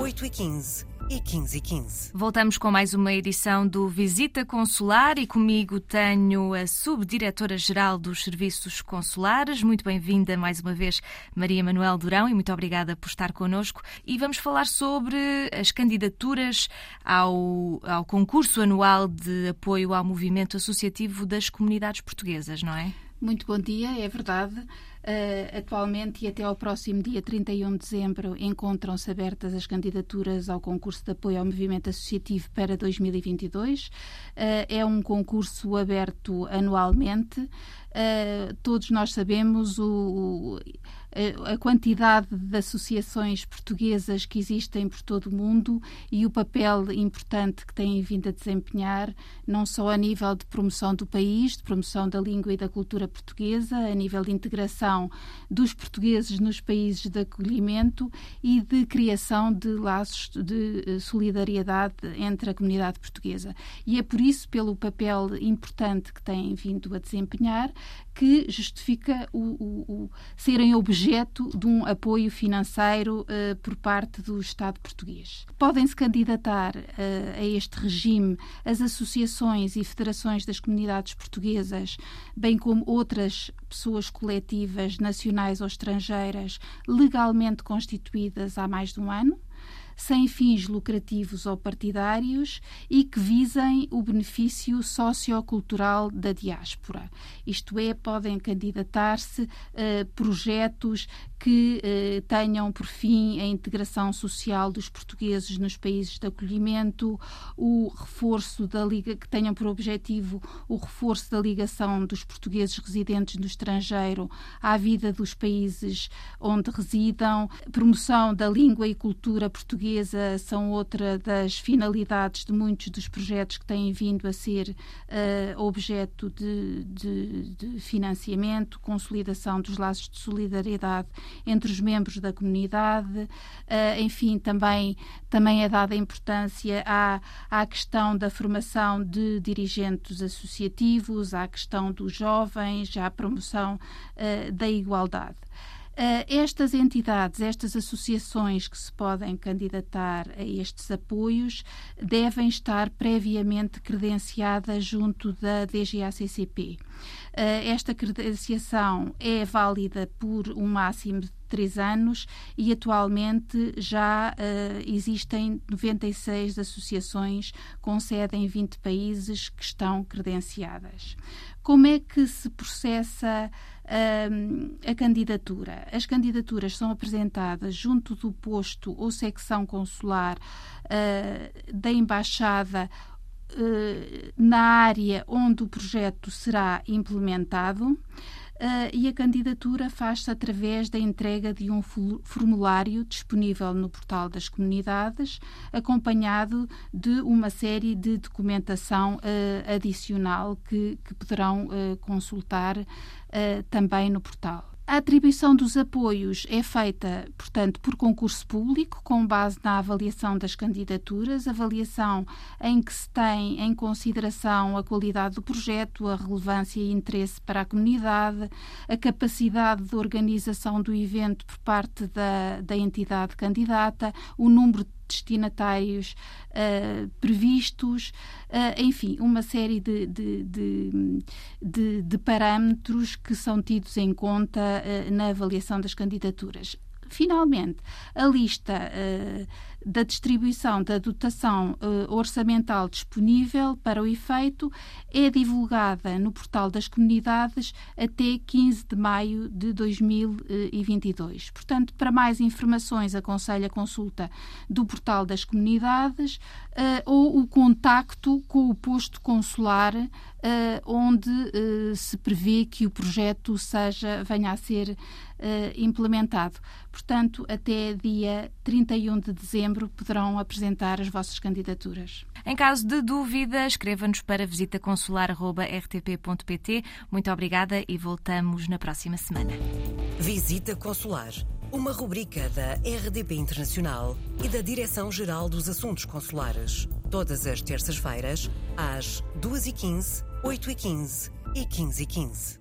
8h15 e 15 e 15. Voltamos com mais uma edição do Visita Consular e comigo tenho a Subdiretora-Geral dos Serviços Consulares. Muito bem-vinda mais uma vez, Maria Manuel Durão, e muito obrigada por estar connosco. E vamos falar sobre as candidaturas ao, ao concurso anual de apoio ao movimento associativo das comunidades portuguesas, não é? Muito bom dia, é verdade. Uh, atualmente e até ao próximo dia 31 de dezembro encontram-se abertas as candidaturas ao concurso de apoio ao movimento associativo para 2022. Uh, é um concurso aberto anualmente. Uh, todos nós sabemos o, o a quantidade de associações portuguesas que existem por todo o mundo e o papel importante que têm vindo a desempenhar, não só a nível de promoção do país, de promoção da língua e da cultura portuguesa, a nível de integração dos portugueses nos países de acolhimento e de criação de laços de eh, solidariedade entre a comunidade portuguesa. E é por isso, pelo papel importante que têm vindo a desempenhar, que justifica o, o, o serem objeto de um apoio financeiro uh, por parte do Estado português. Podem-se candidatar uh, a este regime as associações e federações das comunidades portuguesas, bem como outras pessoas coletivas nacionais ou estrangeiras legalmente constituídas há mais de um ano sem fins lucrativos ou partidários e que visem o benefício sociocultural da diáspora. Isto é, podem candidatar-se a projetos que eh, tenham por fim a integração social dos portugueses nos países de acolhimento, o reforço da liga que tenham por objetivo o reforço da ligação dos portugueses residentes no estrangeiro à vida dos países onde residam, promoção da língua e cultura portuguesa são outra das finalidades de muitos dos projetos que têm vindo a ser uh, objeto de, de, de financiamento, consolidação dos laços de solidariedade entre os membros da comunidade. Uh, enfim, também, também é dada importância à, à questão da formação de dirigentes associativos, à questão dos jovens, à promoção uh, da igualdade. Uh, estas entidades, estas associações que se podem candidatar a estes apoios devem estar previamente credenciadas junto da DGACCP. Uh, esta credenciação é válida por um máximo de três anos e atualmente já uh, existem 96 associações com sede em 20 países que estão credenciadas. Como é que se processa uh, a candidatura? As candidaturas são apresentadas junto do posto ou secção consular uh, da Embaixada na área onde o projeto será implementado uh, e a candidatura faz-se através da entrega de um formulário disponível no portal das comunidades, acompanhado de uma série de documentação uh, adicional que, que poderão uh, consultar também no portal. A atribuição dos apoios é feita, portanto, por concurso público, com base na avaliação das candidaturas, avaliação em que se tem em consideração a qualidade do projeto, a relevância e interesse para a comunidade, a capacidade de organização do evento por parte da, da entidade candidata, o número de destinatários uh, previstos, uh, enfim, uma série de, de, de, de, parâmetros que são tidos em conta uh, na avaliação das candidaturas. Finalmente, a lista uh, da distribuição da dotação uh, orçamental disponível para o efeito é divulgada no portal das comunidades até 15 de maio de 2022. Portanto, para mais informações, aconselho a consulta do portal das comunidades uh, ou o contacto com o posto consular onde uh, se prevê que o projeto seja, venha a ser uh, implementado. Portanto, até dia 31 de dezembro poderão apresentar as vossas candidaturas. Em caso de dúvida, escreva-nos para visitaconsular.rtp.pt. Muito obrigada e voltamos na próxima semana. Visita Consular, uma rubrica da RDP Internacional e da Direção-Geral dos Assuntos Consulares. Todas as terças-feiras, às 2h15, 8h15 e 15h15.